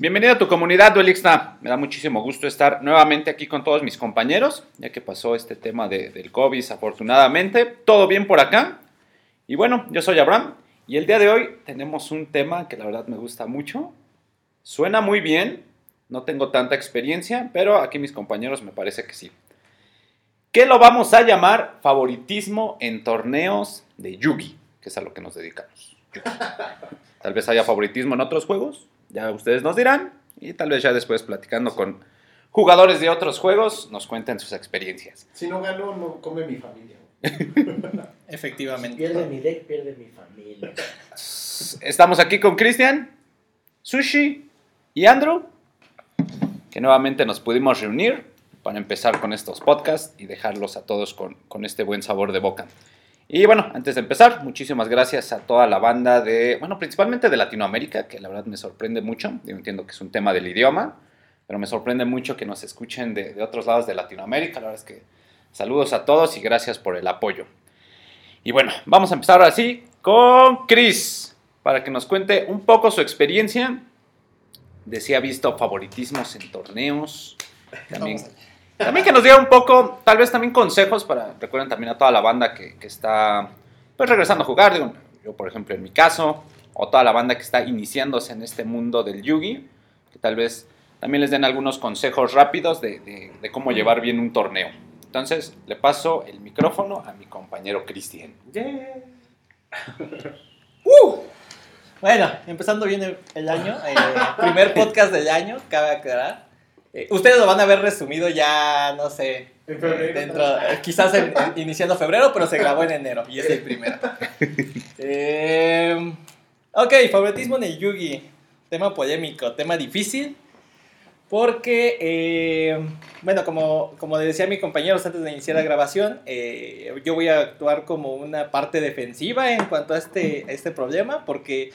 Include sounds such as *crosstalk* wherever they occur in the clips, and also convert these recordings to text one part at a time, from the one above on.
Bienvenido a tu comunidad Duelixna. Me da muchísimo gusto estar nuevamente aquí con todos mis compañeros, ya que pasó este tema de- del COVID, afortunadamente. Todo bien por acá. Y bueno, yo soy Abraham y el día de hoy tenemos un tema que la verdad me gusta mucho. Suena muy bien, no tengo tanta experiencia, pero aquí mis compañeros me parece que sí. ¿Qué lo vamos a llamar favoritismo en torneos de Yugi? Que es a lo que nos dedicamos. Yugi. *laughs* Tal vez haya favoritismo en otros juegos, ya ustedes nos dirán, y tal vez ya después platicando con jugadores de otros juegos nos cuenten sus experiencias. Si no gano, no come mi familia. *laughs* Efectivamente. Pierde mi deck, pierde mi familia. Estamos aquí con Cristian, Sushi y Andrew, que nuevamente nos pudimos reunir para empezar con estos podcasts y dejarlos a todos con, con este buen sabor de boca. Y bueno, antes de empezar, muchísimas gracias a toda la banda de, bueno, principalmente de Latinoamérica, que la verdad me sorprende mucho. Yo entiendo que es un tema del idioma, pero me sorprende mucho que nos escuchen de, de otros lados de Latinoamérica. La verdad es que saludos a todos y gracias por el apoyo. Y bueno, vamos a empezar ahora sí con Chris, para que nos cuente un poco su experiencia de si ha visto favoritismos en torneos. *laughs* También. También que nos diga un poco, tal vez también consejos para, recuerden también a toda la banda que, que está pues regresando a jugar, digo, yo por ejemplo en mi caso, o toda la banda que está iniciándose en este mundo del Yugi, que tal vez también les den algunos consejos rápidos de, de- cómo llevar bien un torneo. Entonces, le paso el micrófono a mi compañero Cristian. *laughs* Bueno, empezando bien el, año, primer podcast del año, cabe aclarar. Eh, ustedes lo van a ver resumido ya, no sé, En febrero. dentro, eh, quizás en- en- iniciando febrero, pero se grabó en enero y es el primero. *laughs* Eh, ok, favoritismo en el Yugi, tema polémico, tema difícil, porque, eh, bueno, como, como decía mi compañero antes de iniciar la grabación, eh, yo voy a actuar como una parte defensiva en cuanto a este, a este problema, porque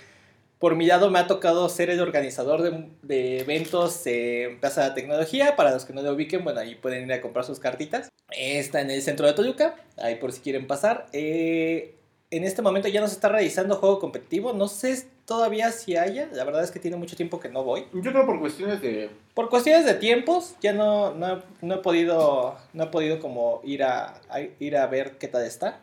por mi lado me ha tocado ser el organizador de, de eventos en Plaza de la Tecnología. Para los que no lo ubiquen, bueno, ahí pueden ir a comprar sus cartitas. Está en el centro de Toluca, ahí por si quieren pasar. Eh, en este momento ya no se está realizando juego competitivo. No sé todavía si haya. La verdad es que tiene mucho tiempo que no voy. Yo creo por cuestiones de. Por cuestiones de tiempos, ya no, no, no he podido, no he podido como ir a, a- ir a ver qué tal está.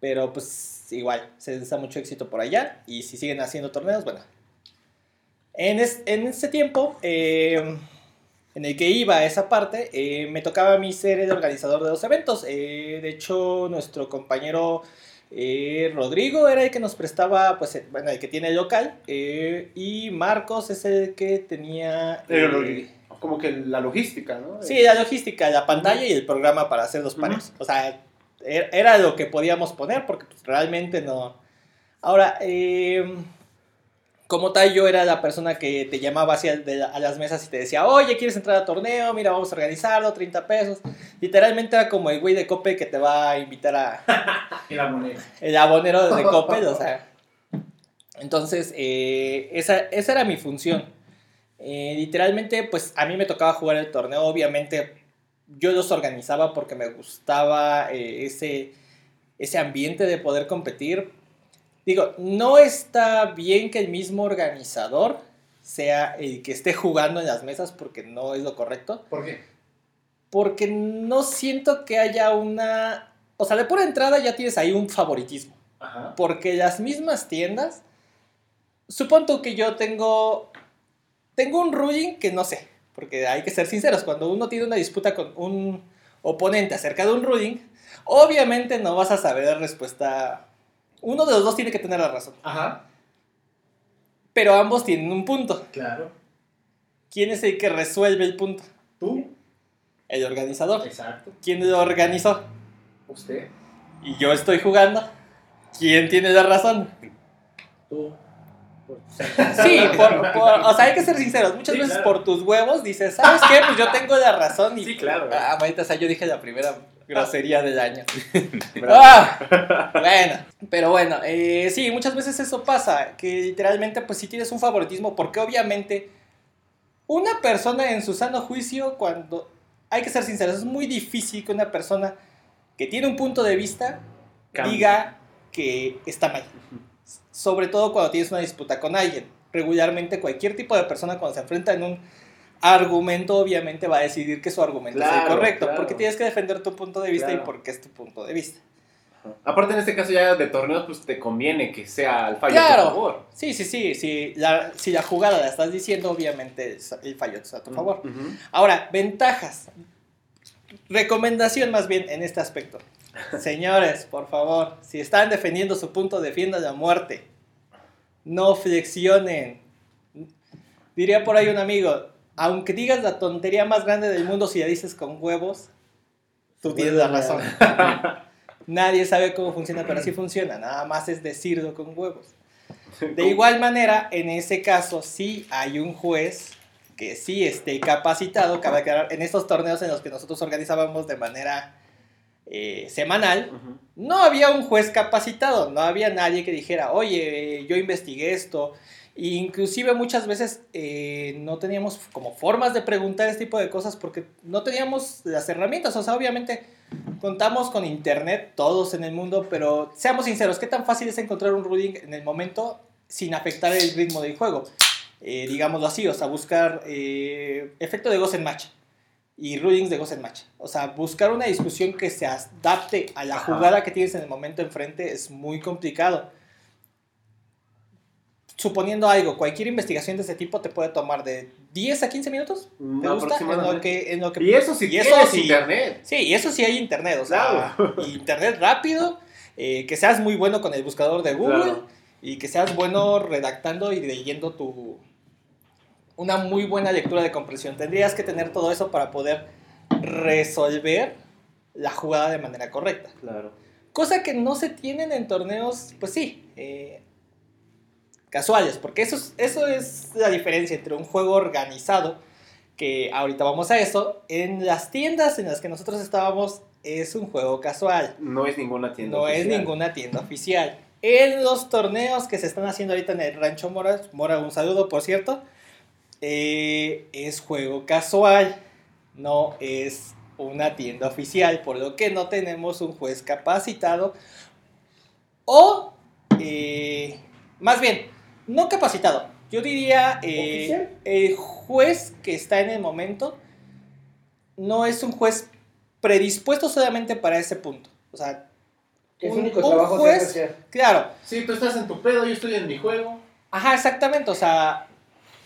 Pero pues igual, se les da mucho éxito por allá. Y si siguen haciendo torneos, bueno. En, es- en ese tiempo, eh, en el que iba a esa parte, eh, me tocaba a mí ser el organizador de los eventos. Eh, de hecho, nuestro compañero eh, Rodrigo era el que nos prestaba, pues, eh, bueno, el que tiene el local. eh, y Marcos es el que tenía... Eh, como que la logística, ¿no? Sí, la logística, la pantalla y el programa para hacer los paneos. O sea, era lo que podíamos poner porque pues, realmente no. Ahora, eh, como tal, yo era la persona que te llamaba hacia de a las mesas y te decía, oye, ¿quieres entrar a torneo? Mira, vamos a organizarlo, 30 pesos. Literalmente era como el güey de Coppel que te va a invitar a, Y la moneda. el abonero de o sea. Entonces, eh, esa, esa era mi función. Eh, literalmente, pues a mí me tocaba jugar el torneo. Obviamente, yo los organizaba porque me gustaba eh, ese, ese ambiente de poder competir. Digo, no está bien que el mismo organizador sea el que esté jugando en las mesas porque no es lo correcto ¿Por qué? porque no siento que haya una... O sea, de pura entrada ya tienes ahí un favoritismo. Ajá. Porque las mismas tiendas... Supongo que yo tengo... Tengo un ruling que no sé. Porque hay que ser sinceros. Cuando uno tiene una disputa con un oponente acerca de un ruling, obviamente no vas a saber la respuesta... Uno de los dos tiene que tener la razón. Ajá. Pero ambos tienen un punto. Claro. ¿Quién es el que resuelve el punto? ¿Tú? El organizador. Exacto. ¿Quién lo organizó? ¿Usted? y yo estoy jugando, ¿quién tiene la razón? Tú. Por- Sí, por, por- o sea, hay que ser sinceros. Muchas Sí, veces claro. por tus huevos dices, ¿sabes qué? Pues yo tengo la razón. Y, Sí, claro. Ah, maldita, o sea, yo dije la primera grosería del año. *laughs* Ah, bueno, pero bueno, eh, sí, muchas veces eso pasa, que literalmente pues si tienes un favoritismo, porque obviamente una persona en su sano juicio, cuando, hay que ser sinceros, es muy difícil que una persona que tiene un punto de vista diga que está mal. Sobre todo cuando tienes una disputa con alguien. regularmente cualquier tipo de persona cuando se enfrenta en un argumento, obviamente va a decidir que su argumento es el Claro, correcto, claro. porque tienes que defender tu punto de vista y Claro. porque es tu punto de vista. Aparte, en este caso ya de torneos, pues te conviene que sea el fallo a Claro. tu favor. Sí, sí, sí, si la, si la jugada la estás diciendo, obviamente el fallo está a tu favor. Ujú. Ahora, ventajas. Recomendación más bien en este aspecto. Señores, por favor, si están defendiendo su punto, defiendan la muerte. No flexionen. Diría por ahí un amigo, aunque digas la tontería más grande del mundo, si la dices con huevos, tú tienes la razón. *laughs* Nadie sabe cómo funciona, pero así funciona. Nada más es decirlo con huevos. De igual manera, en ese caso, sí hay un juez que sí esté capacitado, cabe aclarar, en estos torneos en los que nosotros organizábamos de manera eh, semanal, no había un juez capacitado, no había nadie que dijera, oye, yo investigué esto. E inclusive muchas veces eh, no teníamos como formas de preguntar este tipo de cosas porque no teníamos las herramientas. O sea, obviamente contamos con internet todos en el mundo, pero seamos sinceros, ¿qué tan fácil es encontrar un ruling en el momento sin afectar el ritmo del juego? Eh, digámoslo así, o sea, buscar eh, efecto de Ghost en Match y rulings de Ghost Match. O sea, buscar una discusión que se adapte a la Ajá. jugada que tienes en el momento enfrente es muy complicado. Suponiendo algo, cualquier investigación de ese tipo te puede tomar de 10 a 15 minutos. ¿Te gusta? En lo que, en lo que, Y eso sí y eso sí. internet. Sí, y eso sí hay internet, o sea, internet rápido, eh, que seas muy bueno con el buscador de Google Claro. y que seas bueno redactando y leyendo tu una muy buena lectura de comprensión. Tendrías que tener todo eso para poder resolver la jugada de manera correcta. Claro. Cosa que no se tienen en torneos, pues sí, eh, casuales, porque eso es, eso es la diferencia entre un juego organizado, que ahorita vamos a eso, en las tiendas en las que nosotros estábamos es un juego casual, No es ninguna tienda. no es oficial. ninguna tienda oficial. En los torneos que se están haciendo ahorita en el Rancho Mora, Mora, un saludo por cierto, eh, es juego casual, no es una tienda oficial, por lo que no tenemos un juez capacitado o, eh, más bien, no capacitado, yo diría eh, ¿Oficial? el juez que está en el momento no es un juez predispuesto solamente para ese punto. O sea, un- único un trabajo juez- claro, Sí, tú estás en tu pedo, yo estoy en mi juego. Ajá, exactamente, o sea,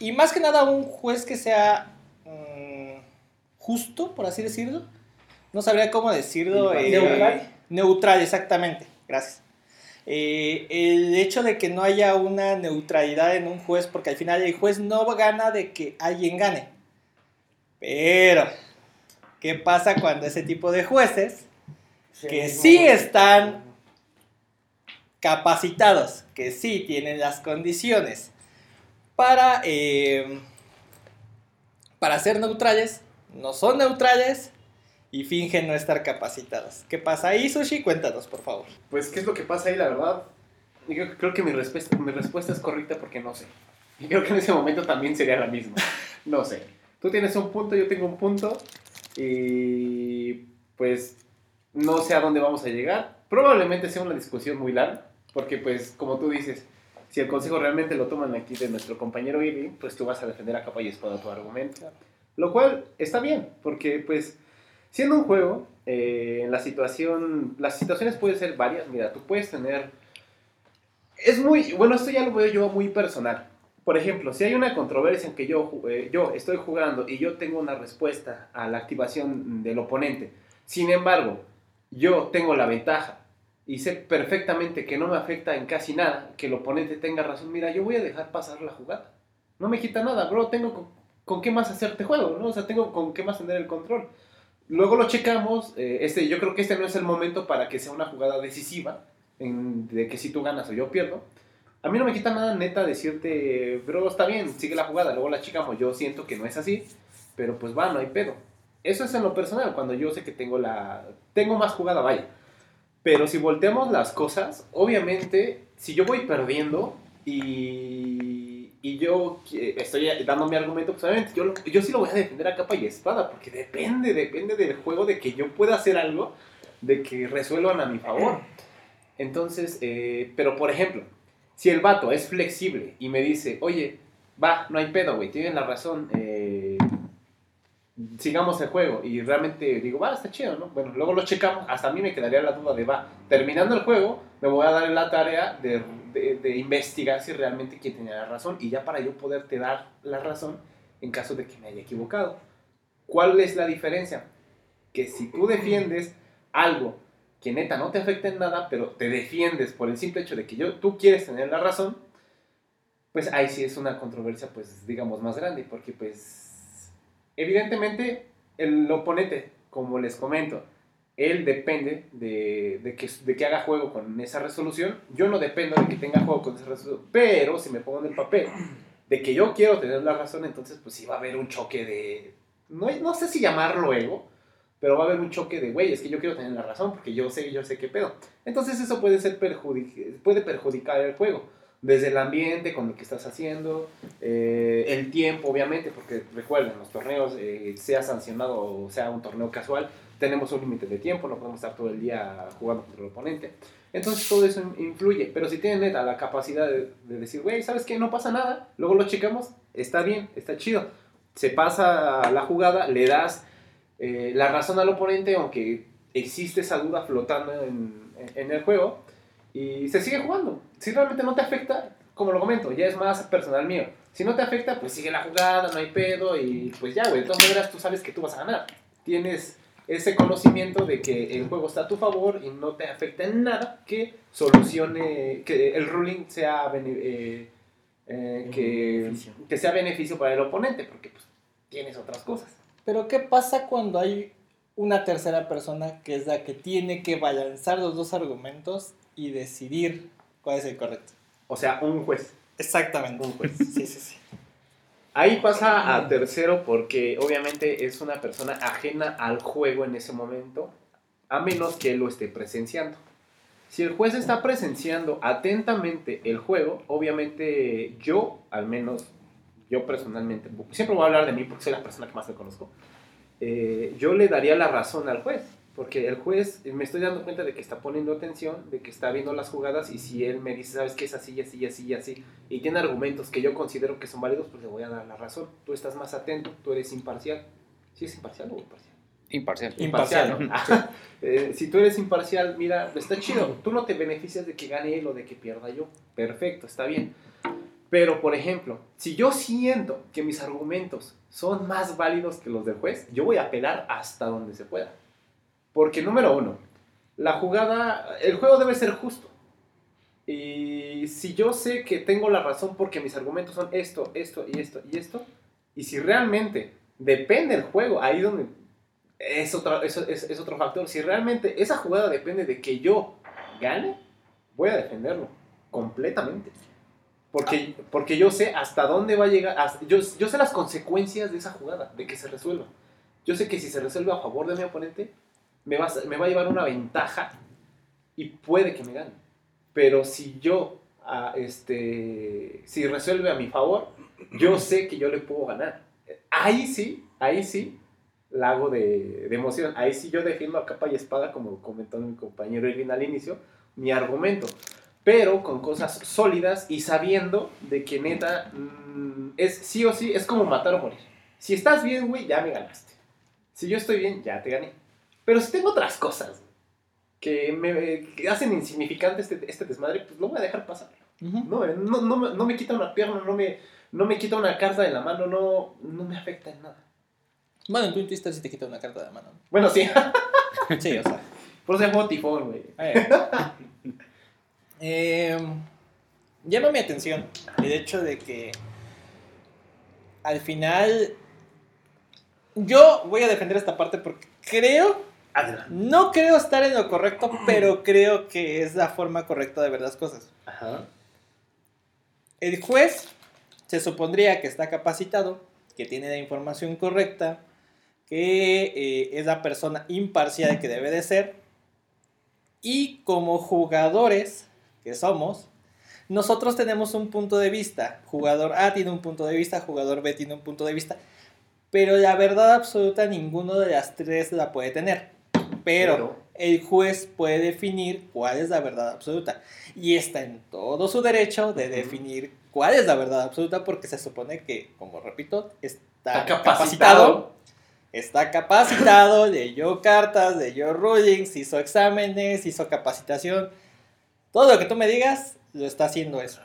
y más que nada un juez que sea mm, justo, por así decirlo. No sabría cómo decirlo. eh, Neutral. neutral, exactamente, gracias. Eh, el hecho de que no haya una neutralidad en un juez, porque al final el juez no gana de que alguien gane. Pero, ¿qué pasa cuando ese tipo de jueces que sí están capacitados, que sí tienen las condiciones para, eh, para ser neutrales, no son neutrales y fingen no estar capacitados. ¿Qué pasa ahí, Sushi? Cuéntanos, por favor. Pues, ¿qué es lo que pasa ahí, la verdad? Yo creo que mi respuesta, mi respuesta es correcta porque no sé. Y creo que en ese momento también sería la misma. No sé. Tú tienes un punto, yo tengo un punto. Y pues no sé a dónde vamos a llegar. Probablemente sea una discusión muy larga. Porque pues como tú dices, si el consejo realmente lo toman aquí de nuestro compañero Irving, pues tú vas a defender a capa y espada tu argumento. Lo cual está bien, porque pues siendo un juego, eh, la situación, las situaciones pueden ser varias. Mira, tú puedes tener... Es muy, bueno, esto ya lo veo yo muy personal. Por ejemplo, si hay una controversia en que yo, eh, yo estoy jugando y yo tengo una respuesta a la activación del oponente, sin embargo, yo tengo la ventaja y sé perfectamente que no me afecta en casi nada que el oponente tenga razón, mira, yo voy a dejar pasar la jugada. No me quita nada, bro, tengo con, con qué más hacerte juego, ¿no? O sea, tengo con qué más tener el control. Luego lo checamos, eh, este, yo creo que este no es el momento para que sea una jugada decisiva, en- de que si tú ganas o yo pierdo. A mí no me quita nada neta decirte, bro, está bien, sigue la jugada, luego la checamos, yo siento que no es así, pero pues va, no hay pedo. Eso es en lo personal, cuando yo sé que tengo la... Tengo más jugada, vaya. Pero si volteamos las cosas, obviamente, si yo voy perdiendo y, y yo estoy dando mi argumento, pues obviamente yo, yo sí lo voy a defender a capa y espada, porque depende, depende del juego de que yo pueda hacer algo, de que resuelvan a mi favor. Entonces, eh, pero por ejemplo, Si el vato es flexible y me dice, oye, va, no hay pedo, güey, tienen la razón, eh, sigamos el juego. Y realmente digo, va, está chido, ¿no? Bueno, luego lo checamos, hasta a mí me quedaría la duda de, va, terminando el juego, me voy a dar la tarea de, de- investigar si realmente quién tenía la razón y ya para yo poderte dar la razón en caso de que me haya equivocado. ¿Cuál es la diferencia? Que si tú defiendes algo que neta no te afecta en nada, pero te defiendes por el simple hecho de que yo, tú quieres tener la razón, pues ahí sí es una controversia, pues digamos, más grande, porque pues evidentemente el oponente, como les comento, él depende de, de que, de que haga juego con esa resolución, yo no dependo de que tenga juego con esa resolución, pero si me pongo en el papel de que yo quiero tener la razón, entonces pues sí va a haber un choque de, no, no sé si llamarlo ego, pero va a haber un choque de, güey, es que yo quiero tener la razón porque yo sé, yo sé qué pedo. Entonces eso puede, ser perjudic puede perjudicar el juego. Desde el ambiente, con lo que estás haciendo, eh, el tiempo, obviamente, porque recuerden, los torneos, eh, sea sancionado o sea un torneo casual, tenemos un límite de tiempo, no podemos estar todo el día jugando contra el oponente. Entonces todo eso influye, pero si tienen neta la capacidad de, de decir, güey, ¿sabes qué? No pasa nada, luego lo checamos, está bien, está chido. Se pasa la jugada, le das eh, la razón al oponente, aunque existe esa duda flotando en, en el juego, y se sigue jugando. Si realmente no te afecta, como lo comento, ya es más personal mío. Si no te afecta, pues sigue la jugada, no hay pedo, y pues ya, güey, de todas maneras tú sabes que tú vas a ganar. Tienes ese conocimiento de que el juego está a tu favor y no te afecta en nada que solucione, que el ruling sea, bene- eh, eh, que, Beneficio. que sea beneficio para el oponente, porque pues tienes otras cosas. Pero ¿qué pasa cuando hay una tercera persona que es la que tiene que balanzar los dos argumentos y decidir cuál es el correcto? O sea, un juez. Exactamente. Un juez. Sí, sí, sí. Ahí pasa a tercero porque obviamente es una persona ajena al juego en ese momento, a menos que él lo esté presenciando. Si el juez está presenciando atentamente el juego, obviamente yo, al menos yo personalmente, siempre voy a hablar de mí porque soy la persona que más le conozco, eh, yo le daría la razón al juez. Porque el juez, me estoy dando cuenta de que está poniendo atención, de que está viendo las jugadas y si él me dice, sabes que es así, y así, y así, y así, y tiene argumentos que yo considero que son válidos, pues le voy a dar la razón. Tú estás más atento, tú eres imparcial. ¿Sí es imparcial o imparcial? Imparcial. Imparcial. Eh, si tú eres imparcial, mira, está chido. Tú no te beneficias de que gane él o de que pierda yo. Perfecto, está bien. Pero, por ejemplo, si yo siento que mis argumentos son más válidos que los del juez, yo voy a apelar hasta donde se pueda. Porque, número uno, la jugada, el juego debe ser justo. Y si yo sé que tengo la razón porque mis argumentos son esto, esto y esto y esto, y si realmente depende el juego, ahí donde es otro, es, es- es otro factor, si realmente esa jugada depende de que yo gane, voy a defenderlo completamente. Porque, porque yo sé hasta dónde va a llegar, hasta- yo, yo sé las consecuencias de esa jugada, de que se resuelva. Yo sé que si se resuelve a favor de mi oponente, me a- me va a llevar una ventaja y puede que me gane. Pero si yo, ah, este, si resuelve a mi favor, yo sé que yo le puedo ganar. Ahí sí, ahí sí, la hago de, de emoción. Ahí sí yo defiendo a capa y espada, como comentó mi compañero Irving al inicio, mi argumento. Pero con cosas sólidas y sabiendo de que neta mm, es sí o sí, es como matar o morir. Si estás bien, güey, ya me ganaste. Si yo estoy bien, ya te gané. Pero si tengo otras cosas que me que hacen insignificante este, este desmadre, pues lo voy a dejar pasar. Ujú. No, no, no, me- no me quita una pierna, no me, no me quita una carta de la mano, no, no me afecta en nada. Bueno, en Twin Twister sí te quita una carta de mano. Bueno, sí, *laughs* Sí, o sea. por eso juego tifón, güey. Eh. *laughs* Eh, llama mi atención el hecho de que al final yo voy a defender esta parte porque creo, Adelante. no creo estar en lo correcto, *clears throat* pero creo que es la forma correcta de ver las cosas. Ajá. El juez se supondría que está capacitado, que tiene la información correcta, que eh, es la persona imparcial que debe de ser. Y como jugadores que somos, nosotros tenemos un punto de vista. Jugador A tiene un punto de vista, jugador B tiene un punto de vista. Pero la verdad absoluta ninguno de las tres la puede tener. Pero el juez puede definir cuál es la verdad absoluta. Y está en todo su derecho de definir cuál es la verdad absoluta porque se supone que, como repito, está, Está capacitado. capacitado. Está capacitado, leyó cartas, leyó rulings, hizo exámenes, hizo capacitación. Todo lo que tú me digas, lo está haciendo eso.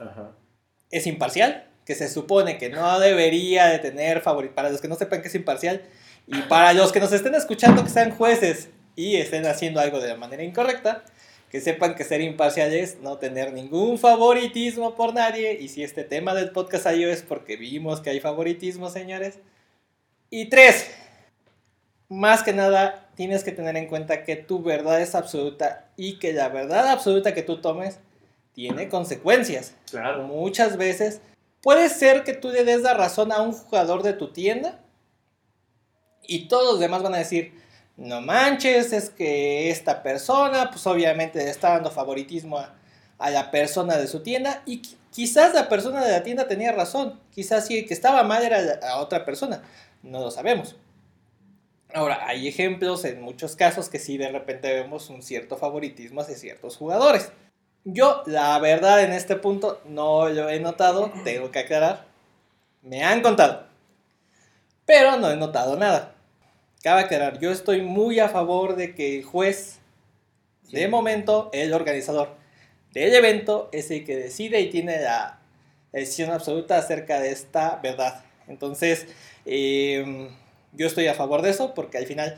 Es imparcial, que se supone que no debería de tener favorito. Para los que no sepan que es imparcial, y para los que nos estén escuchando que sean jueces y estén haciendo algo de la manera incorrecta, que sepan que ser imparcial es no tener ningún favoritismo por nadie. Y si este tema del podcast salió es porque vimos que hay favoritismo, señores. Y tres, más que nada, tienes que tener en cuenta que tu verdad es absoluta y que la verdad absoluta que tú tomes tiene consecuencias. Claro. Muchas veces puede ser que tú le des la razón a un jugador de tu tienda y todos los demás van a decir, no manches, es que esta persona, pues obviamente le está dando favoritismo a, la persona de su tienda y qui- quizás la persona de la tienda tenía razón, quizás sí, el que estaba mal era la- a otra persona, no lo sabemos. Ahora, hay ejemplos en muchos casos que sí de repente vemos un cierto favoritismo hacia ciertos jugadores. Yo, la verdad, en este punto no lo he notado, tengo que aclarar. Me han contado, pero no he notado nada. Cabe aclarar, yo estoy muy a favor de que el juez, Sí. de momento, el organizador del evento, es el que decide y tiene la decisión absoluta acerca de esta verdad. Entonces, eh, yo estoy a favor de eso porque al final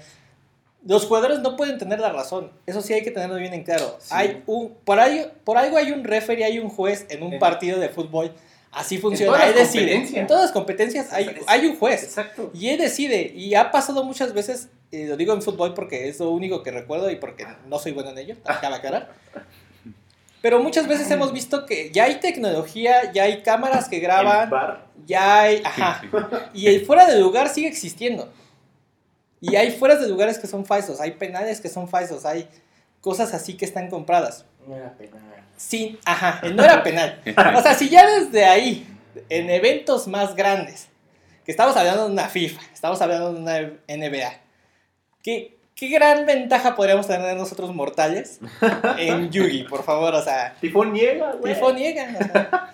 los jugadores no pueden tener la razón. Eso sí hay que tenerlo bien en claro. Sí. Hay un, por, ahí, por algo hay un referee, hay un juez en un partido de fútbol. Así funciona. todas Él decide. competencias. En todas las competencias hay, hay un juez. Exacto. Y él decide. Y ha pasado muchas veces, eh, lo digo en fútbol porque es lo único que recuerdo y porque no soy bueno en ello, acaba aclarar. *laughs* Pero muchas veces hemos visto que ya hay tecnología, ya hay cámaras que graban, bar. ya hay. Ajá. Y el fuera de lugar sigue existiendo. Y hay fueras de lugares que son falsos, hay penales que son falsos, hay cosas así que están compradas. No era penal. Sí, ajá, *laughs* no era penal. O sea, si ya desde ahí, en eventos más grandes, que estamos hablando de una FIFA, estamos hablando de una NBA, ¿qué, qué gran ventaja podríamos tener nosotros mortales en *laughs* Yugi, por favor? O sea, Tifón niega, güey. Tifo niega. o sea.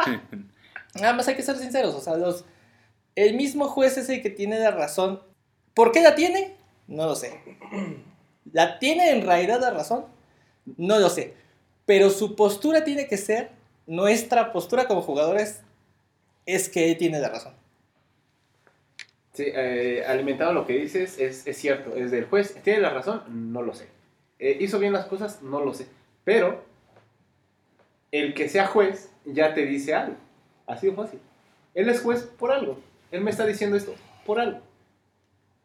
Nada más hay que ser sinceros, o sea, los, el mismo juez es el que tiene la razón. ¿Por qué la tiene? No lo sé. ¿La tiene en realidad la razón? No lo sé. Pero su postura tiene que ser, nuestra postura como jugadores, es que él tiene la razón. Sí, eh, alimentado lo que dices, es, cierto. Es del juez. ¿Tiene la razón? No lo sé. Eh, ¿Hizo bien las cosas? No lo sé. Pero el que sea juez ya te dice algo. Así de fácil. Él es juez por algo. Él me está diciendo esto por algo.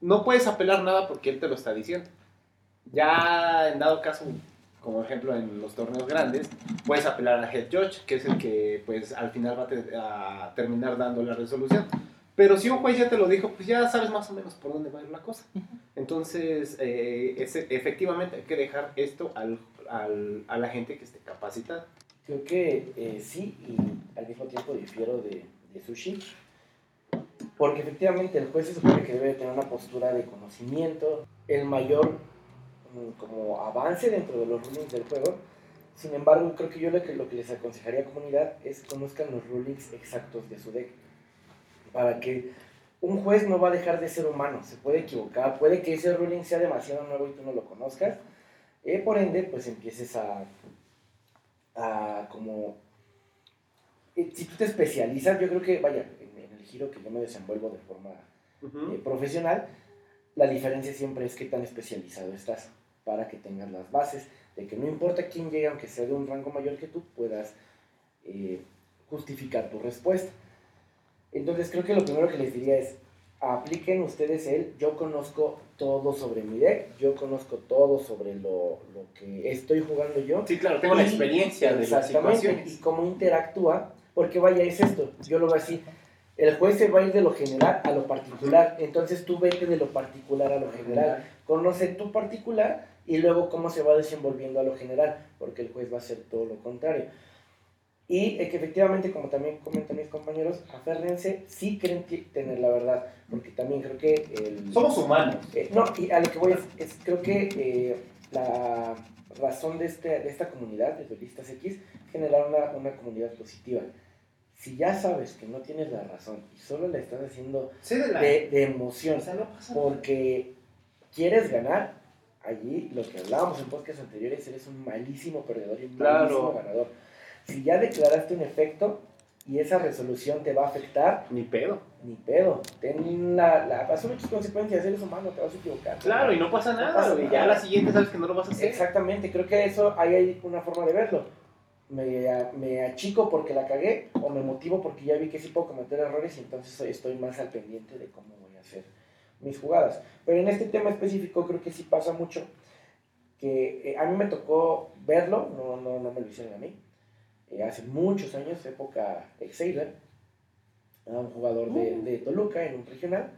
No puedes apelar nada porque él te lo está diciendo. Ya en dado caso, como ejemplo en los torneos grandes, puedes apelar al head judge, que es el que pues al final va a, te- a terminar dando la resolución. Pero si un juez ya te lo dijo, pues ya sabes más o menos por dónde va a ir la cosa. Entonces, eh, ese- efectivamente hay que dejar esto al, al- a la gente que esté capacitada. Creo que eh, sí, y al mismo tiempo difiero de, de Sushi. Porque efectivamente el juez se supone que debe tener una postura de conocimiento, el mayor como avance dentro de los rulings del juego. Sin embargo, creo que yo lo que, lo que les aconsejaría a comunidad es que conozcan los rulings exactos de su deck. Para que un juez no va a dejar de ser humano, se puede equivocar, puede que ese ruling sea demasiado nuevo y tú no lo conozcas. Eh, por ende, pues empieces a, a como... eh, Si tú te especializas, yo creo que, vaya, en, en el giro que yo me desenvuelvo de forma eh, profesional, la diferencia siempre es qué tan especializado estás para que tengas las bases de que no importa quién llegue, aunque sea de un rango mayor que tú, puedas eh, justificar tu respuesta. Entonces creo que lo primero que les diría es, apliquen ustedes el, yo conozco todo sobre mi deck, yo conozco todo sobre lo, lo que estoy jugando yo. Sí, claro, tengo la experiencia de las Exactamente, situaciones. y cómo interactúa, porque vaya, es esto, yo lo veo así, el juez se va a ir de lo general a lo particular, entonces tú vete de lo particular a lo general, conoce tu particular y luego cómo se va desenvolviendo a lo general, porque el juez va a hacer todo lo contrario. Y eh, que efectivamente, como también comentan mis compañeros, aférrense si creen tener la verdad, porque también creo que el... Somos humanos. Eh, no, y a lo que voy es, es creo que eh, la razón de, este, de esta comunidad, de Duelistas X, generar una, una comunidad positiva. Si ya sabes que no tienes la razón y solo la estás haciendo Cédela. de, de emoción, O sea, no porque quieres ganar, allí lo que hablábamos en podcast anteriores, eres un malísimo perdedor y un Claro. malísimo ganador. Si ya declaraste un efecto y esa resolución te va a afectar, Ni pedo. ni pedo. Ten la, la, asume tus consecuencias, eres humano, te vas a equivocar. Claro, y no pasa No nada, pasa güey. nada. Ya a la siguiente sabes que no lo vas a hacer. Exactamente, creo que eso ahí hay una forma de verlo. Me, me achico porque la cagué o me motivo porque ya vi que sí puedo cometer errores y entonces estoy más al pendiente de cómo voy a hacer mis jugadas. Pero en este tema específico creo que sí pasa mucho que eh, a mí me tocó verlo, no, no, no me lo hicieron a mí, eh, hace muchos años, época a un jugador de, de Toluca en un regional.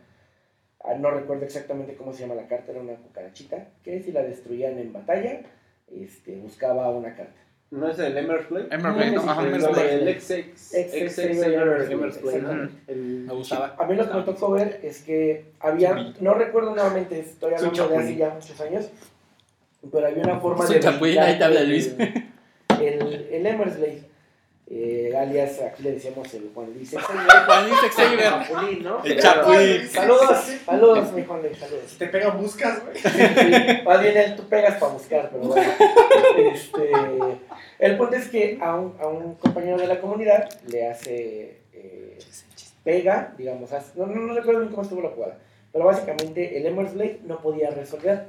Ah, no recuerdo exactamente cómo se llama la carta, era una cucarachita, que si la destruían en batalla, este, buscaba una carta. ¿No es el Emer's Play? Emberblade, ¿no? Ajá, El El, Emberblade. el XX. Emer's Play. Me gustaba. A mí lo que me tocó ver es que había, no recuerdo nuevamente, estoy hablando de hace ya muchos años, pero había una forma de... ahí te habla el- Luis. El, el Emerslade, eh, alias, aquí le decíamos el Juan Luis Xavier. *laughs* Juan Luis Xavier. Chapulín, ¿no? El Chapulín. Saludos, saludos, mi Juan Luis, saludos. Si te pegan, buscas, güey. Sí, más bien él, tú pegas para buscar, pero bueno. *laughs* Este, el punto es que a un, a un compañero de la comunidad le hace, eh, pega, digamos, hace- no, no, no recuerdo bien cómo estuvo la jugada, pero básicamente el Emersblade no podía resolver.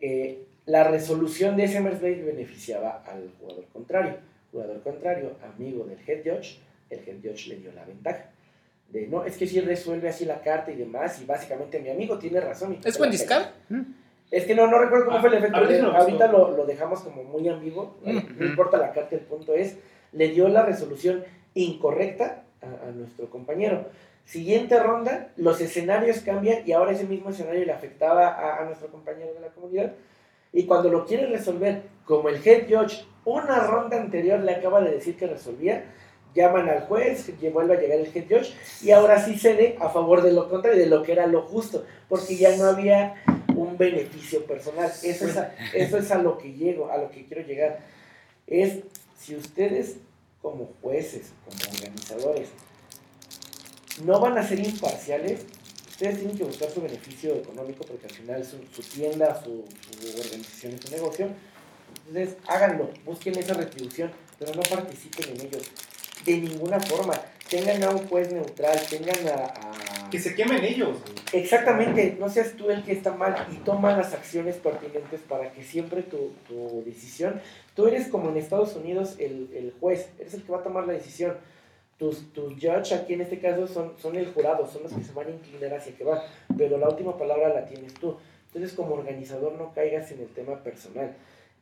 Eh, la resolución de ese Emersblade beneficiaba al jugador contrario. Jugador contrario, amigo del head judge, el head judge le dio la ventaja. De no, es que si resuelve así la carta y demás, y básicamente mi amigo tiene razón. y ¿Es buen pega. Es que no, no recuerdo cómo Ah, fue el efecto. a mí sí me gustó. Ahorita lo, lo dejamos como muy ambiguo. Mm, No mm. importa la carta, el punto es, le dio la resolución incorrecta a, a nuestro compañero. Siguiente ronda, los escenarios cambian y ahora ese mismo escenario le afectaba a, a nuestro compañero de la comunidad. Y cuando lo quiere resolver, como el head judge una ronda anterior le acaba de decir que resolvía, llaman al juez, que vuelve a llegar el head judge y ahora sí cede a favor de lo contrario, de lo que era lo justo, porque ya no había un beneficio personal. Eso es a, eso es a lo que llego, a lo que quiero llegar. Es si ustedes como jueces, como organizadores, no van a ser imparciales, ustedes tienen que buscar su beneficio económico porque al final su, su tienda, su, su organización es su negocio. Entonces háganlo, busquen esa retribución, pero no participen en ellos. De ninguna forma. Tengan a un juez neutral, tengan a... a- Que se quemen ellos. Exactamente, no seas tú el que está mal y toma las acciones pertinentes para que siempre tu, tu decisión, tú eres como en Estados Unidos el, el juez, eres el que va a tomar la decisión. Tus, tus judge aquí en este caso son, son el jurado, son los que se van a inclinar hacia que va, pero la última palabra la tienes tú. Entonces como organizador no caigas en el tema personal.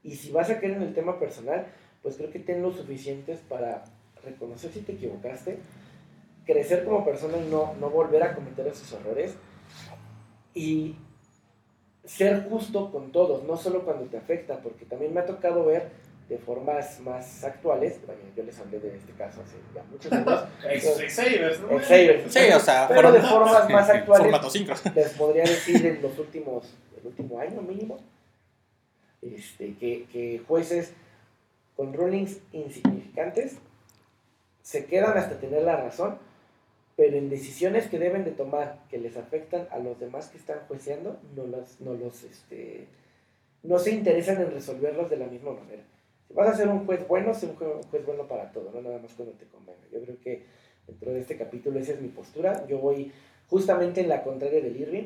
Y si vas a caer en el tema personal, pues creo que ten lo suficientes para reconocer si te equivocaste, crecer como persona y no, no volver a cometer esos errores y ser justo con todos, no solo cuando te afecta, porque también me ha tocado ver de formas más actuales, yo les hablé de este caso hace ya muchos años, *laughs* Xavers, ¿no? Xavers, Sí, o sea, pero de forma- formas *laughs* más actuales, Formato 5. *laughs* les podría decir en los últimos, el último año mínimo, este, que, que jueces con rulings insignificantes se quedan hasta tener la razón, pero en decisiones que deben de tomar que les afectan a los demás que están jueceando, no los, no los, este, no se interesan en resolverlos de la misma manera. Si vas a ser un juez bueno, sé un jue- un juez bueno para todo, no nada más cuando te convenga. Yo creo que dentro de este capítulo esa es mi postura. Yo voy justamente en la contraria del Irving,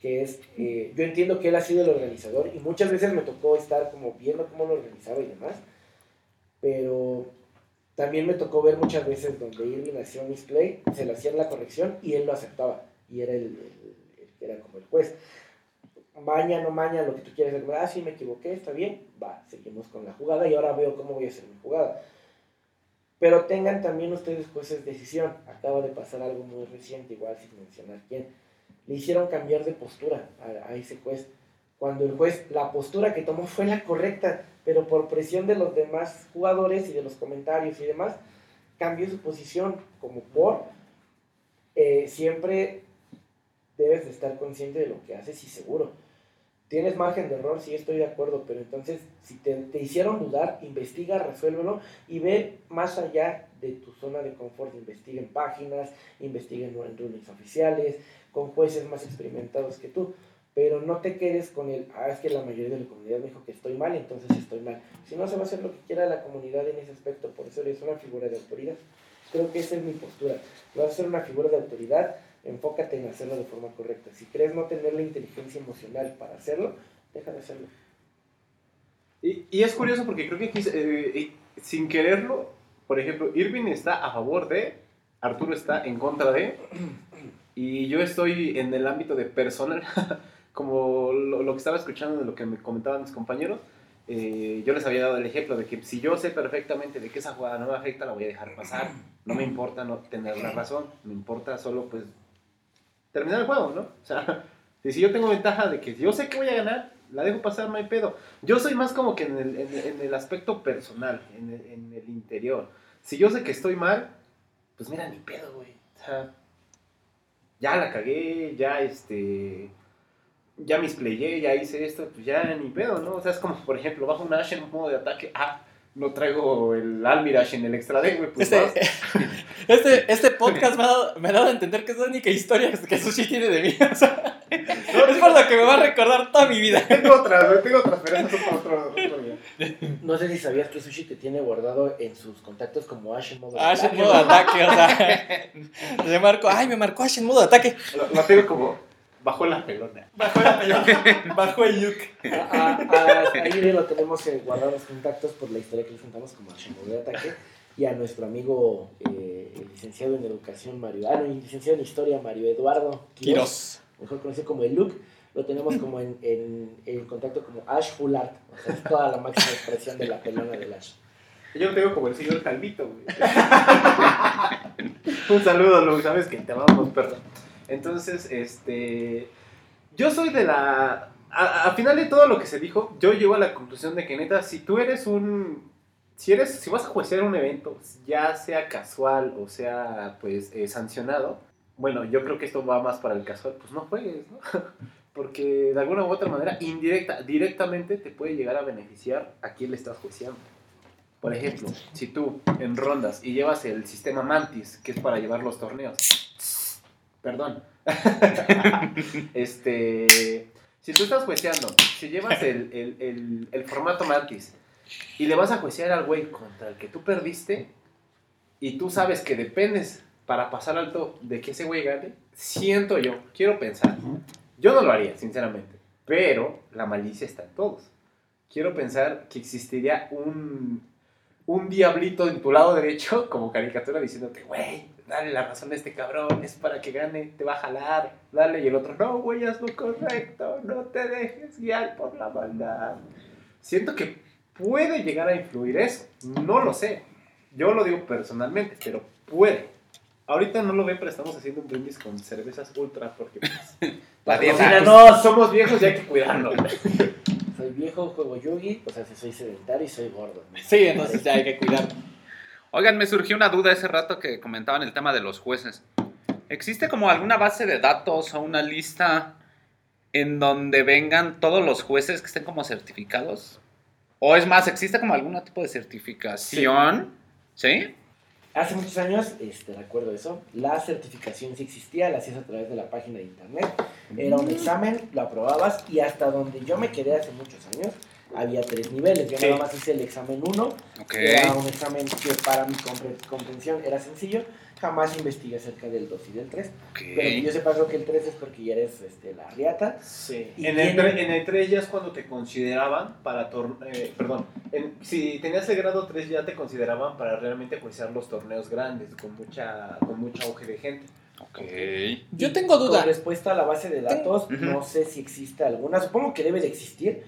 que es, eh, yo entiendo que él ha sido el organizador y muchas veces me tocó estar como viendo cómo lo organizaba y demás, pero también me tocó ver muchas veces donde Irving hacía un misplay, se le hacían la corrección y él lo aceptaba y era el, era como el juez. Maña, no maña, lo que tú quieras hacer, ah, sí, me equivoqué, está bien, va, seguimos con la jugada y ahora veo cómo voy a hacer mi jugada. Pero tengan también ustedes jueces decisión. Acaba de pasar algo muy reciente, igual sin mencionar quién. Le hicieron cambiar de postura a ese juez. Cuando el juez, la postura que tomó fue la correcta, pero por presión de los demás jugadores y de los comentarios y demás, cambió su posición como por eh, siempre debes de estar consciente de lo que haces y seguro. Tienes margen de error, sí estoy de acuerdo, pero entonces si te, te hicieron dudar, investiga, resuélvelo y ve más allá de tu zona de confort. Investiga en páginas, investiga en rulings oficiales, con jueces más experimentados que tú. Pero no te quedes con el, ah, es que la mayoría de la comunidad me dijo que estoy mal, entonces estoy mal. Si no, se va a hacer lo que quiera la comunidad en ese aspecto, por eso eres una figura de autoridad. Creo que esa es mi postura. Vas a ser una figura de autoridad, enfócate en hacerlo de forma correcta. Si crees no tener la inteligencia emocional para hacerlo, deja de hacerlo. Y, y es curioso porque creo que aquí, eh, y sin quererlo, por ejemplo, Irving está a favor de, Arturo está en contra de, y yo estoy en el ámbito de personal, *laughs* como lo, que estaba escuchando de lo que me comentaban mis compañeros. eh, yo les había dado el ejemplo de que si yo sé perfectamente de que esa jugada no me afecta, la voy a dejar pasar. No me importa no tener la razón, me importa solo pues terminar el juego, ¿no? O sea, *laughs* si yo tengo ventaja de que yo sé que voy a ganar, la dejo pasar, no hay pedo. Yo soy más como que en el, en el- en el aspecto personal, en el, en el interior. Si yo sé que estoy mal, pues mira, ni pedo, güey. O sea, ya la cagué, ya este. Ya misplayé, ya hice esto, pues ya ni pedo, ¿no? O sea, es como, por ejemplo, bajo un Ash en un modo de ataque, ah, no traigo el Almirash en el extra deck, güey, pues Este, vas. *laughs* este, este podcast me ha, dado, me ha dado a entender que es la única historia que Sushi tiene de mí. *laughs* O sea, es por lo que me va a recordar toda mi vida. Tengo otras, güey, tengo otras, pero eso es para otro, otro día. No sé si sabías que Sushi te tiene guardado en sus contactos como Ash en modo Ash en ataque. modo ataque, o sea. *laughs* Le marco, ay, me marcó Ash en modo ataque. Lo, lo tengo como bajo la pelona. Bajo la pelota, *laughs* bajo el yuk. A, a- lo tenemos guardado los contactos por la historia que les contamos como modo de ataque. Y a nuestro amigo eh, el licenciado en educación Mario, ah, no, el licenciado en historia Mario Eduardo Kiros. mejor conocido como el Luke, lo tenemos como en, en, en contacto como Ash Full Art. O sea, es toda la máxima expresión de la pelona del Ash. Yo lo tengo como el señor Calvito, güey. *laughs* Un saludo, Lu, sabes que te amamos, perro. Entonces, este. Yo soy de la. A, final de todo lo que se dijo, yo llego a la conclusión de que neta, si tú eres un. Si eres, si vas a juecear un evento, ya sea casual o sea, pues, eh, sancionado, bueno, yo creo que esto va más para el casual, pues no juegues, ¿no? *laughs* Porque de alguna u otra manera, indirecta, directamente te puede llegar a beneficiar a quien le estás juiciando. Por ejemplo, si tú en rondas y llevas el sistema Mantis, que es para llevar los torneos. Perdón. *laughs* este. Si tú estás jueceando, si llevas el, el- el- el formato Mantis y le vas a juecear al güey contra el que tú perdiste y tú sabes que dependes para pasar alto de que ese güey gane, siento yo, quiero pensar. Yo no lo haría, sinceramente. Pero la malicia está en todos. Quiero pensar que existiría un, un diablito en tu lado derecho, como caricatura, diciéndote, güey, dale la razón a este cabrón, es para que gane, te va a jalar, dale. Y el otro, no, güey, haz lo correcto, no te dejes guiar por la maldad. Siento que puede llegar a influir eso, no lo sé. Yo lo digo personalmente, pero puede. Ahorita no lo ven, pero estamos haciendo un brindis con cervezas ultra porque pues, *laughs* La dieta. patrocínanos, somos viejos y hay que cuidarnos. *laughs* Soy viejo, juego Yugi, o sea, si soy sedentario y soy gordo. Sí, entonces ya hay que cuidar. Oigan, me surgió una duda ese rato que comentaban el tema de los jueces. ¿Existe como alguna base de datos o una lista en donde vengan todos los jueces que estén como certificados? O es más, ¿existe como algún tipo de certificación? ¿Sí? Hace muchos años, este, recuerdo eso, la certificación sí existía, la hacías a través de la página de internet. Era un examen, lo aprobabas y hasta donde yo me quedé hace muchos años, había tres niveles. Yo Sí. nada más hice el examen 1, Ok. era un examen que para mi compre- comprensión era sencillo. Jamás investigué acerca del 2 y del 3. Pero que yo sepa, creo que el 3 es porque ya eres este, la riata. Sí. Y En el, en el 3 ya es cuando te consideraban para tor- eh, perdón, en- si tenías el grado 3 ya te consideraban para realmente juiciar los torneos grandes con mucha con mucha auge de gente. Ok. Yo tengo duda. Con respuesta a la base de datos, no sé si existe alguna. Supongo que debe de existir,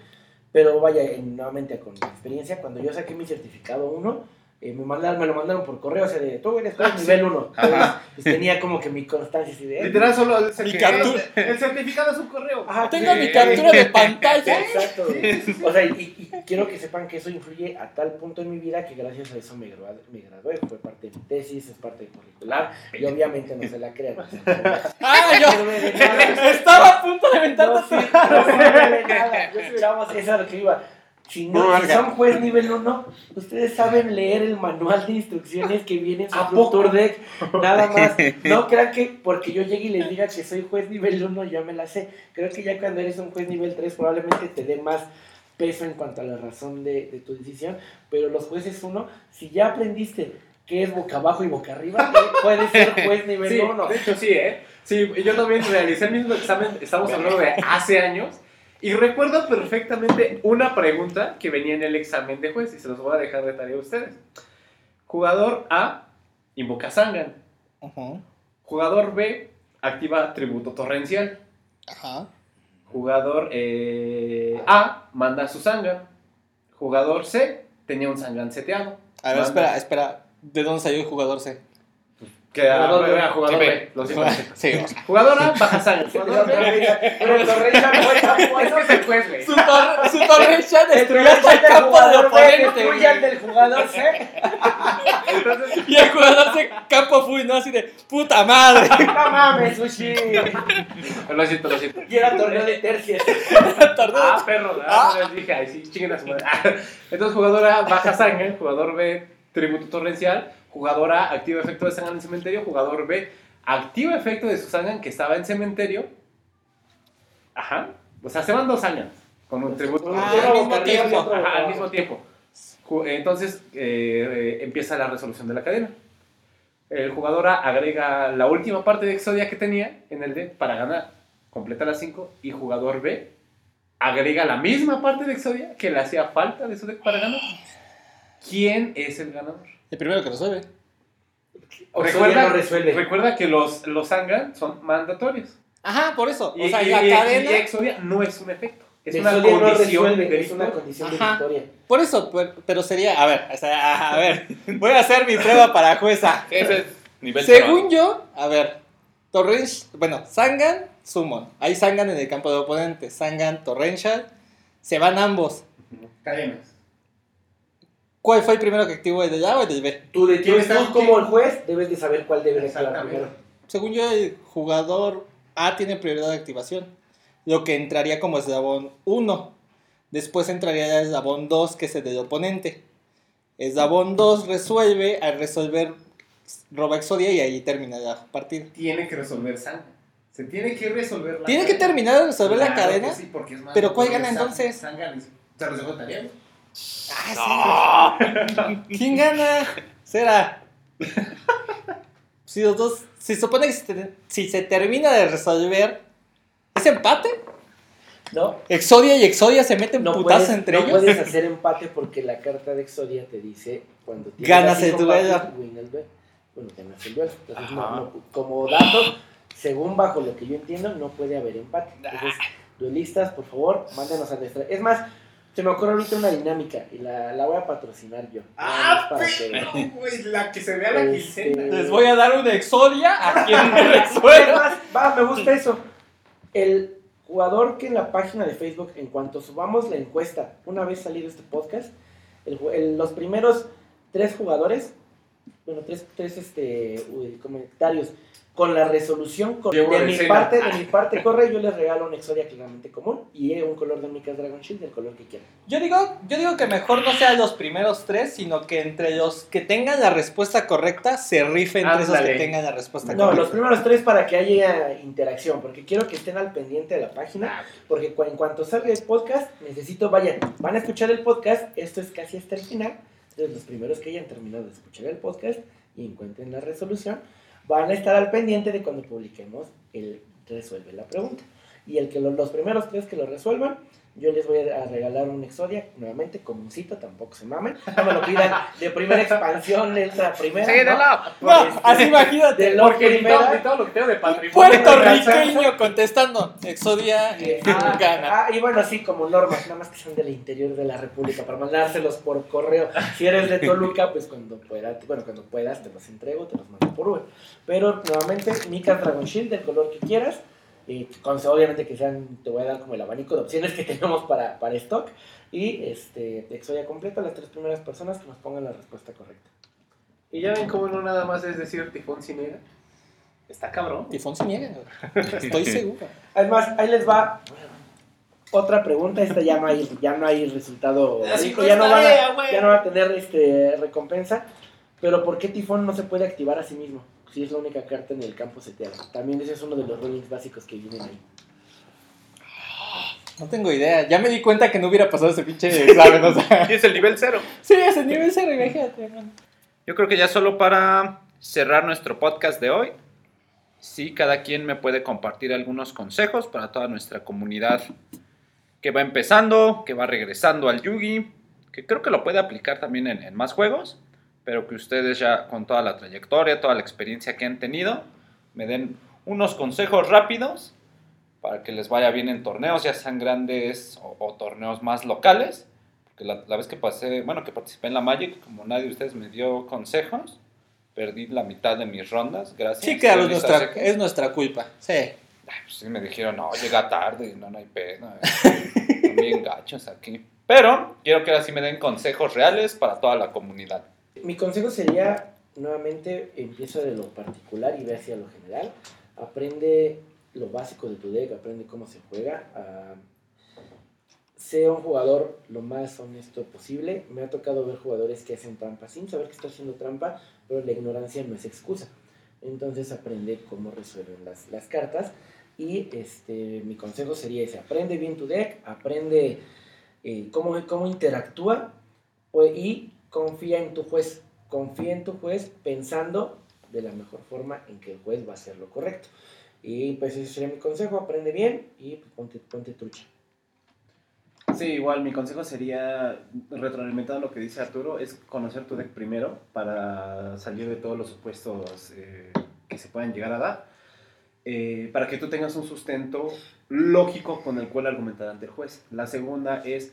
pero vaya, en- nuevamente con mi experiencia, cuando yo saqué mi certificado 1, eh, me, mandaron, me lo mandaron por correo, o sea, de tú eres Ah, nivel 1. Ajá. Pues tenía como que mi constancia así de... eh, Literal solo el, certificado, el certificado es un correo. Ajá, Tengo Ok. mi captura de pantalla. Exacto. O sea, y, y quiero que sepan que eso influye a tal punto en mi vida que gracias a eso me gradué, me gradué. Fue parte de mi tesis, es parte curricular y obviamente no se la crean. Ah, yo estaba a punto para aventarte No, sí, no sirve nada. Chavos, que. Si, no, si son juez nivel 1, ustedes saben leer el manual de instrucciones que viene en su. Tour Deck. Nada más. *laughs* No crean que porque yo llegue y les diga que soy juez nivel 1, ya me la sé. Creo que ya cuando eres un juez nivel 3 probablemente te dé más peso en cuanto a la razón de, de tu decisión. Pero los jueces 1, si ya aprendiste qué es boca abajo y boca arriba, *laughs* eh, puedes ser juez nivel Sí, 1. de hecho sí, ¿eh? Sí, yo también realicé el mismo examen, estamos hablando de hace años, y recuerdo perfectamente una pregunta que venía en el examen de juez, y se los voy a dejar de tarea a ustedes. Jugador A, invoca Sangan. Jugador B, activa tributo torrencial. Ajá. Jugador eh, A, manda su Sangan. Jugador C, tenía un Sangan seteado. A ver, Manda- espera, espera. ¿De dónde salió el jugador C? Que a- Jugador B. a jugador Sí, B, lo siento. Sí, o sea, Jugador A, baja Sangan. Jugador B, Pero el Torrencia no fue tan bueno. ese es el juez, güey. Su, tor su torrecha El destruyó hasta el campo B, oponente. destruye al güey. del jugador C. Entonces, Y el jugador de campo fui, ¿no? Así de puta madre. No mames, sushi. lo siento, lo siento. Y era torneo de tercias. Ah, perro, ah, les dije, ay, sí, chinguen a su madre. Ah, Entonces, jugador A, baja sangre, jugador B, tributo torrencial, jugador A, activa efecto de sangre en cementerio, jugador B, activa efecto de su sangre que estaba en cementerio. Ajá. O sea, se van dos años con un tributo. Ah, al mismo tiempo. Ajá, al mismo tiempo. Entonces eh, empieza la resolución de la cadena. El jugador A agrega la última parte de Exodia que tenía en el D para ganar. Completa las 5. Y jugador B agrega la misma parte de Exodia que le hacía falta de su deck para ganar. ¿Quién es el ganador? El primero que resuelve. Exodia no resuelve. recuerda que los, los Sangan son mandatorios. Ajá, por eso. Y, o sea, y- la y- cadena. y Exodia no es un efecto. Es una no condición resuelve, de es una victoria. condición de Ajá. victoria. Por eso, pero, pero sería. A ver, o sea, a ver. *laughs* Voy a hacer mi prueba para jueza. Ese es nivel Según yo, a ver. Torrential. Bueno, Sangan, Summon. Hay Sangan en el campo de oponente. Sangan, Torrential. Se van ambos. Cadenas. ¿Cuál fue el primero que activó el del A o el del B? Tú, de, tú, ¿Quién está- tú como el juez debes de saber cuál debe de Exactamente. primero. Según yo, el jugador A tiene prioridad de activación. Lo que entraría como eslabón 1. Después entraría el eslabón 2, que es el del oponente. Eslabón 2 resuelve. Al resolver, roba Exodia y ahí termina la partida. tiene que resolver Sanga. Se tiene que resolver la Tiene que terminar de resolver la cadena. sí, porque es más Pero ¿cuál gana Sang- entonces? Sanga les- se Ah, sí. *laughs* ¿Quién gana? Será. Si los dos. Si se supone que si, te- si se termina de resolver. ¿Es empate? No, Exodia y Exodia se meten no, putazos puedes, entre no ellos. puedes *laughs* hacer empate porque la carta de Exodia te dice cuando tienes Ganas el duelo. Bueno, ganas el duelo. Entonces, no- no- como dato, según bajo lo que yo entiendo, no puede haber empate. Entonces, duelistas, por favor, mándenos a nuestra. Es más, se me ocurre ahorita una dinámica y la, la voy a patrocinar yo. Ah, pero, güey, la que se vea la Este- quincena. Les voy a dar una Exodia a quien Es *laughs* resuelva. más, va, me gusta eso. El jugador que en la página de Facebook, en cuanto subamos la encuesta, una vez salido este podcast, el ju- el- los primeros tres jugadores, bueno, tres, tres este, uy, comentarios con la resolución con- de de mi cena. parte, de mi parte corre, yo les regalo una Exodia claramente común y un color de Micas Dragon Shield del color que quieran. Yo digo, yo digo que mejor no sean los primeros tres, sino que entre los que tengan la respuesta correcta se rifen entre esos que tengan la respuesta No, correcta. los primeros tres para que haya interacción, porque quiero que estén al pendiente de la página, porque cu- en cuanto salga el podcast, necesito, vayan, van a escuchar el podcast, esto es casi hasta el final, entonces los primeros que hayan terminado de escuchar el podcast y encuentren la resolución, van a estar al pendiente de cuando publiquemos el resuelve la pregunta. Y el que lo- los primeros tres que lo resuelvan, yo les voy a regalar un Exodia, nuevamente, comuncito, tampoco se mamen, no me lo pidan de primera expansión, letra primera. Sí, ¿no? dalo. No, Este, así imagínate. de la Porque primera. todo lo que tengo de patrimonio. Puertorriqueño contestando. Exodia eh, *laughs* Ah, gana. ah, y bueno, así como normas, nada más que sean del interior de la República, para mandárselos por correo. Si eres de Toluca, pues cuando puedas, bueno, cuando puedas te los entrego, te los mando por Uber. Pero nuevamente, Mika Dragon Shield, del color que quieras. Y con, obviamente que sean, te voy a dar como el abanico de opciones que *laughs* tenemos para, para stock. Y este, Exodia completa, las tres primeras personas que nos pongan la respuesta correcta. Y ya ven cómo no nada más es decir tifón cinera. Está cabrón. Tifón se niega. *laughs* Estoy seguro. Además, ahí les va otra pregunta. Esta ya no hay, ya no hay resultado. Así rico, no ya, no van a, ya no va a tener este, recompensa. Pero ¿por qué Tifón no se puede activar a sí mismo? Si es la única carta en el campo seteado. También ese es uno de los rulings básicos que vienen ahí. No tengo idea. Ya me di cuenta que no hubiera pasado ese pinche examen. O sea, *laughs* Y es el nivel cero. sí, es el nivel cero, imagínate. Yo creo que ya solo para cerrar nuestro podcast de hoy, sí, cada quien me puede compartir algunos consejos para toda nuestra comunidad que va empezando, que va regresando al Yugi, que creo que lo puede aplicar también en, en más juegos, pero que ustedes ya con toda la trayectoria, toda la experiencia que han tenido, me den unos consejos rápidos para que les vaya bien en torneos, ya sean grandes o, o torneos más locales. Porque la, la vez que pasé, bueno, que participé en la Magic, como nadie de ustedes me dio consejos, perdí la mitad de mis rondas, gracias. Sí, claro, es nuestra, es nuestra culpa. Sí. Ay, pues sí, me dijeron, no, llega tarde, no, no hay pena. Están bien gachos aquí. Pero quiero que ahora sí me den consejos reales para toda la comunidad. Mi consejo sería, nuevamente, empieza de lo particular y ve hacia lo general. Aprende lo básico de tu deck, aprende cómo se juega. ah, sea un jugador lo más honesto posible. Me ha tocado ver jugadores que hacen trampa sin saber que está haciendo trampa, pero la ignorancia no es excusa. Entonces aprende cómo resuelven las, las cartas. Y este, mi consejo sería ese, aprende bien tu deck, aprende eh, cómo, cómo interactúa pues, y confía en tu juez. Confía en tu juez pensando de la mejor forma en que el juez va a hacer lo correcto. Y pues ese sería mi consejo, aprende bien y ponte, ponte trucha. Sí, igual mi consejo sería, retroalimentando lo que dice Arturo, es conocer tu deck primero para salir de todos los supuestos eh, que se puedan llegar a dar, eh, para que tú tengas un sustento lógico con el cual argumentar ante el juez. La segunda es,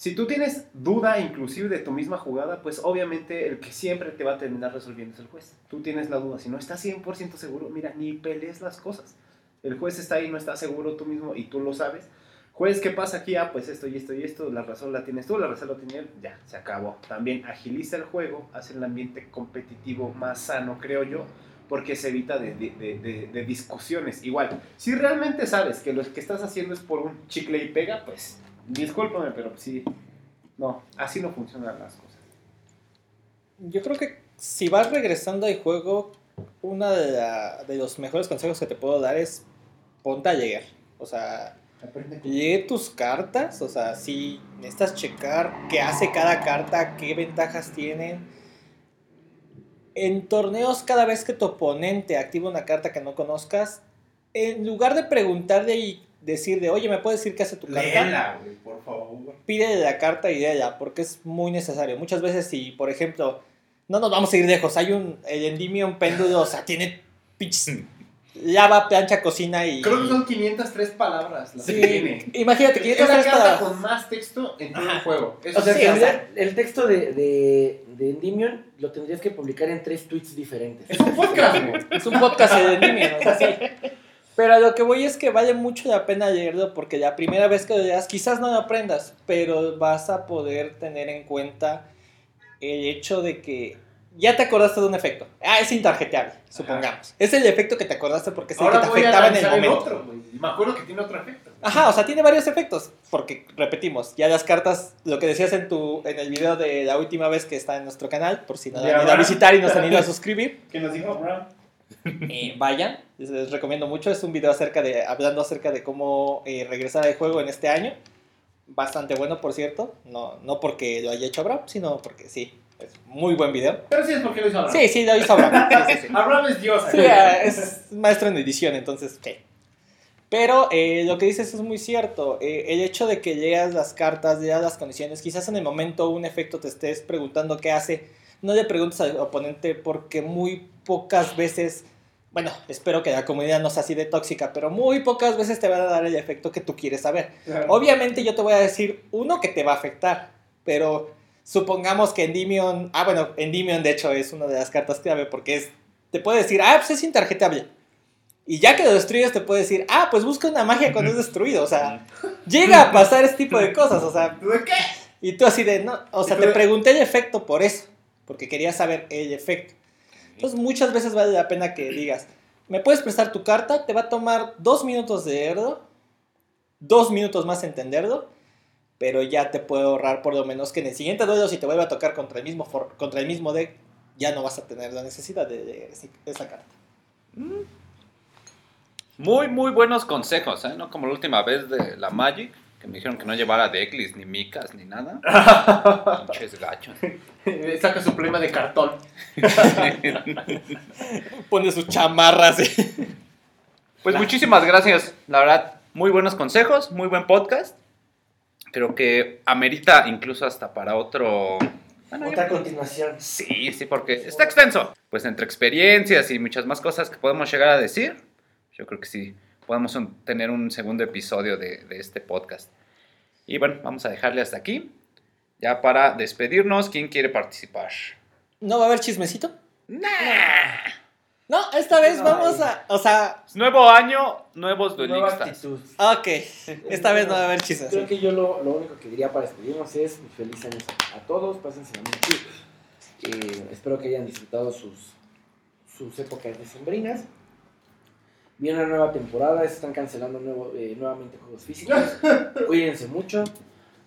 si tú tienes duda inclusive de tu misma jugada, pues obviamente el que siempre te va a terminar resolviendo es el juez. Tú tienes la duda, si no estás 100% seguro, mira, ni pelees las cosas. El juez está ahí, no está seguro tú mismo y tú lo sabes. Juez, ¿qué pasa aquí? Ah, pues esto y esto y esto, la razón la tienes tú, la razón la tiene él, ya, se acabó. También agiliza el juego, hace el ambiente competitivo más sano, creo yo, porque se evita de, de- de- de- discusiones. Igual, si realmente sabes que lo que estás haciendo es por un chicle y pega, pues discúlpame, pero sí, no, así no funcionan las cosas. Yo creo que si vas regresando al juego, uno de, la- de los mejores consejos que te puedo dar es ponte a llegar. O sea, lee tus cartas. O sea, si necesitas checar qué hace cada carta, qué ventajas tienen. En torneos, cada vez que tu oponente activa una carta que no conozcas, en lugar de preguntarle decir de, oye, ¿me puedes decir qué hace tu carta? güey, por favor. pide la carta y léela, porque es muy necesario. Muchas veces, si, por ejemplo, no nos vamos a ir lejos, hay un, el Endymion péndulo, o sea, tiene pinches *laughs* lava, plancha, cocina y... Creo que son 503 palabras las Sí, que tiene. imagínate, Es la 503 carta palabras. con más texto en todo el juego. Eso O sea, Sí, o sea- el texto de, de, de Endymion lo tendrías que publicar en tres tweets diferentes. es un podcast, güey. Es un podcast de Endymion, o sea, sí. Pero a lo que voy es que vale mucho la pena leerlo porque la primera vez que lo leas quizás no lo aprendas, pero vas a poder tener en cuenta el hecho de que ya te acordaste de un efecto. Ah, es intarjeteable, supongamos. Es el efecto que te acordaste porque es el que Ahora te voy a afectaba en el analizar el momento. otro, me acuerdo que tiene otro efecto. Ajá, o sea, tiene varios efectos. Porque, repetimos, ya las cartas, lo que decías en tu en el video de la última vez que está en nuestro canal, por si no lo Ya han ido a visitar y no se han ido a suscribir, *laughs* Que nos dijo Brown. Eh, vayan, les, les recomiendo mucho. Es un video acerca de, hablando acerca de cómo eh, regresar al juego en este año. Bastante bueno, por cierto. No, no porque lo haya hecho Abraham, sino porque sí, es muy buen video. Pero sí es porque lo hizo Abraham. Sí, sí, lo hizo Abraham. Sí, sí, sí. *laughs* Abraham es Dios. Sí, es maestro en edición, entonces, sí. Pero eh, lo que dices es muy cierto. Eh, el hecho de que leas las cartas, leas las condiciones, quizás en el momento un efecto te estés preguntando qué hace, no le preguntes al oponente porque muy pocas veces, bueno, espero que la comunidad no sea así de tóxica, pero muy pocas veces te van a dar el efecto que tú quieres saber. Obviamente yo te voy a decir uno que te va a afectar, pero supongamos que Endymion, ah bueno, Endymion de hecho es una de las cartas clave porque es, te puede decir, ah, pues es intarjetable. Y ya que lo destruyes te puede decir, ah, pues busca una magia cuando es destruido, o sea, *laughs* llega a pasar este tipo de cosas, o sea, ¿De qué? y tú así de, no, o sea, te pregunté el efecto por eso, porque quería saber el efecto. Entonces muchas veces vale la pena que digas, me puedes prestar tu carta, te va a tomar dos minutos de leerlo, dos minutos más entenderlo, pero ya te puedo ahorrar por lo menos que en el siguiente duelo, si te vuelve a tocar contra el mismo, for- contra el mismo deck, ya no vas a tener la necesidad de, leer esa carta. Muy, muy buenos consejos, ¿eh? No como la última vez de la Magic, que me dijeron que no llevara decklist, ni micas, ni nada. *laughs* Pinches gachos. Saca su problema de cartón. *laughs* Pone sus chamarras. Pues muchísimas gracias, la verdad, muy buenos consejos, muy buen podcast. Creo que amerita incluso hasta para otro... Bueno, Otra yo- continuación. Sí, sí, porque está extenso. Pues entre experiencias y muchas más cosas que podemos llegar a decir, yo creo que sí, podemos un- tener un segundo episodio de, de este podcast. Y bueno, vamos a dejarle hasta aquí. Ya para despedirnos, ¿quién quiere participar? ¿No va a haber chismecito? Nah. No, esta vez No vamos a... O sea, Nuevo año, nuevos duelistas. ok, esta vez no va a haber chismes. Creo que yo lo, lo único que diría para despedirnos es feliz año a todos, pásense muy chido. Eh, espero que hayan disfrutado sus, sus épocas decembrinas. Viene una nueva temporada, están cancelando nuevo- eh, nuevamente juegos físicos. *laughs* Cuídense mucho,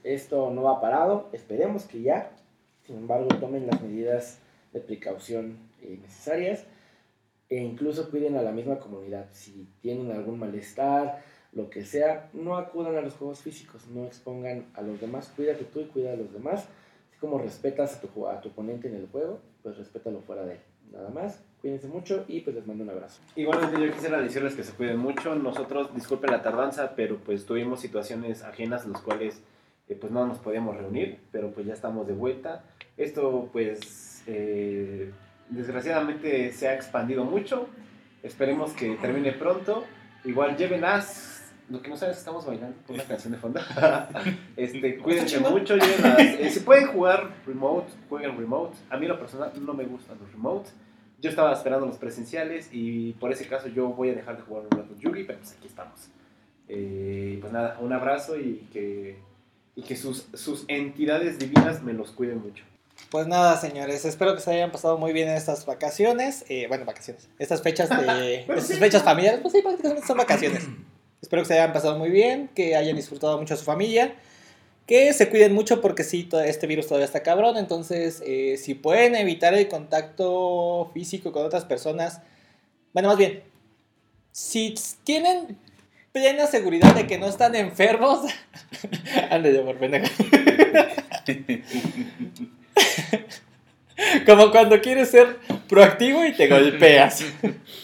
esto no va parado, esperemos que ya. Sin embargo, tomen las medidas de precaución eh, necesarias e incluso cuiden a la misma comunidad. Si tienen algún malestar, lo que sea, no acudan a los juegos físicos, no expongan a los demás, cuídate tú y cuida a los demás. Así como respetas a tu, a tu oponente en el juego, pues respétalo fuera de él. Nada más, cuídense mucho y pues les mando un abrazo. Igualmente yo quisiera decirles que se cuiden mucho. Nosotros, disculpen la tardanza, pero pues tuvimos situaciones ajenas en las cuales eh, pues no nos podíamos reunir, pero pues ya estamos de vuelta. Esto pues eh, desgraciadamente se ha expandido mucho. Esperemos que termine pronto. Igual lleven as. Lo que no sabes estamos bailando por una canción de fondo. *laughs* este, cuídense mucho, lleven as. Eh, si pueden jugar remote, jueguen remote. A mí lo personal no me gustan los remote. Yo estaba esperando los presenciales y por ese caso yo voy a dejar de jugar un rato Yugi, pero pues aquí estamos. Eh, pues nada, un abrazo y que, y que sus, sus entidades divinas me los cuiden mucho. Pues nada, señores, espero que se hayan pasado muy bien en estas vacaciones. eh, bueno, vacaciones. Estas fechas de. *laughs* estas fechas familiares, pues sí, prácticamente son vacaciones. *clears throat* Espero que se hayan pasado muy bien, que hayan disfrutado mucho a su familia. Que se cuiden mucho porque sí, este virus todavía está cabrón. Entonces, eh, si pueden evitar el contacto físico con otras personas. Bueno, más bien, si tienen plena seguridad de que no están enfermos. *laughs* Ándale, por pendejo. *laughs* Como cuando quieres ser proactivo y te golpeas. *laughs*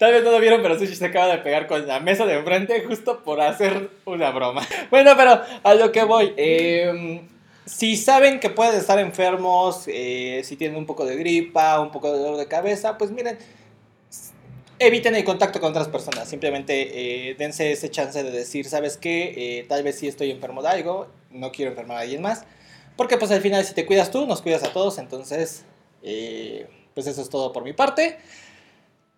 Tal vez no lo vieron, pero Sushi se acaba de pegar con la mesa de enfrente justo por hacer una broma. *laughs* Bueno, pero a lo que voy. eh, si saben que pueden estar enfermos, eh, si tienen un poco de gripa, un poco de dolor de cabeza, pues miren, eviten el contacto con otras personas. Simplemente eh, dense ese chance de decir, ¿sabes qué? Eh, tal vez sí estoy enfermo de algo, no quiero enfermar a alguien más. Porque pues al final si te cuidas tú, nos cuidas a todos. Entonces, eh, pues eso es todo por mi parte.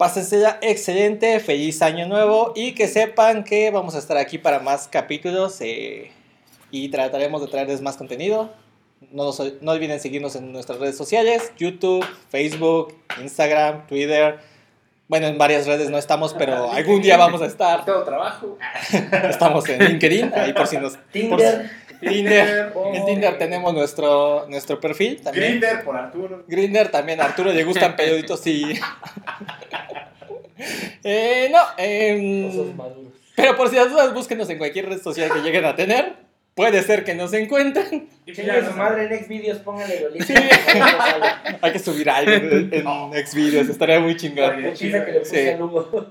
Pásensela excelente, feliz año nuevo y que sepan que vamos a estar aquí para más capítulos eh, y trataremos de traerles más contenido. No, no olviden seguirnos en nuestras redes sociales, YouTube, Facebook, Instagram, Twitter. Bueno, en varias redes no estamos, pero *laughs* algún día vamos a estar. Todo trabajo. *laughs* Estamos en LinkedIn, ahí por si nos... Tinder, Tinder. En Tinder tenemos nuestro, nuestro perfil también. Grinder por Arturo. Grinder también, a Arturo le gustan perioditos y... Eh, no, em, pero por si las dudas, búsquenos en cualquier red social que lleguen a tener. Puede ser que nos encuentren. *laughs* Chingue su madre en Xvideos, póngale Lolita. Sí. *laughs* Hay que subir algo en, en Xvideos, estaría muy chingón. La pizza que le puse Sí. al Hugo.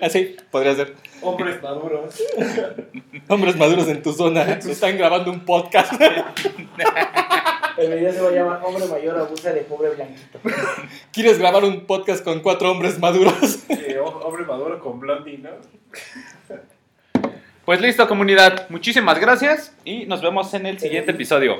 Así, *laughs* podría ser. Hombres maduros. *laughs* Hombres maduros en tu zona. Están grabando un podcast. *laughs* El video se va a llamar Hombre Mayor abusa de pobre blanquito. *laughs* ¿Quieres grabar un podcast con cuatro hombres maduros? Eh, hombre maduro con blondie, ¿no? Pues listo, comunidad. Muchísimas gracias y nos vemos en el siguiente episodio.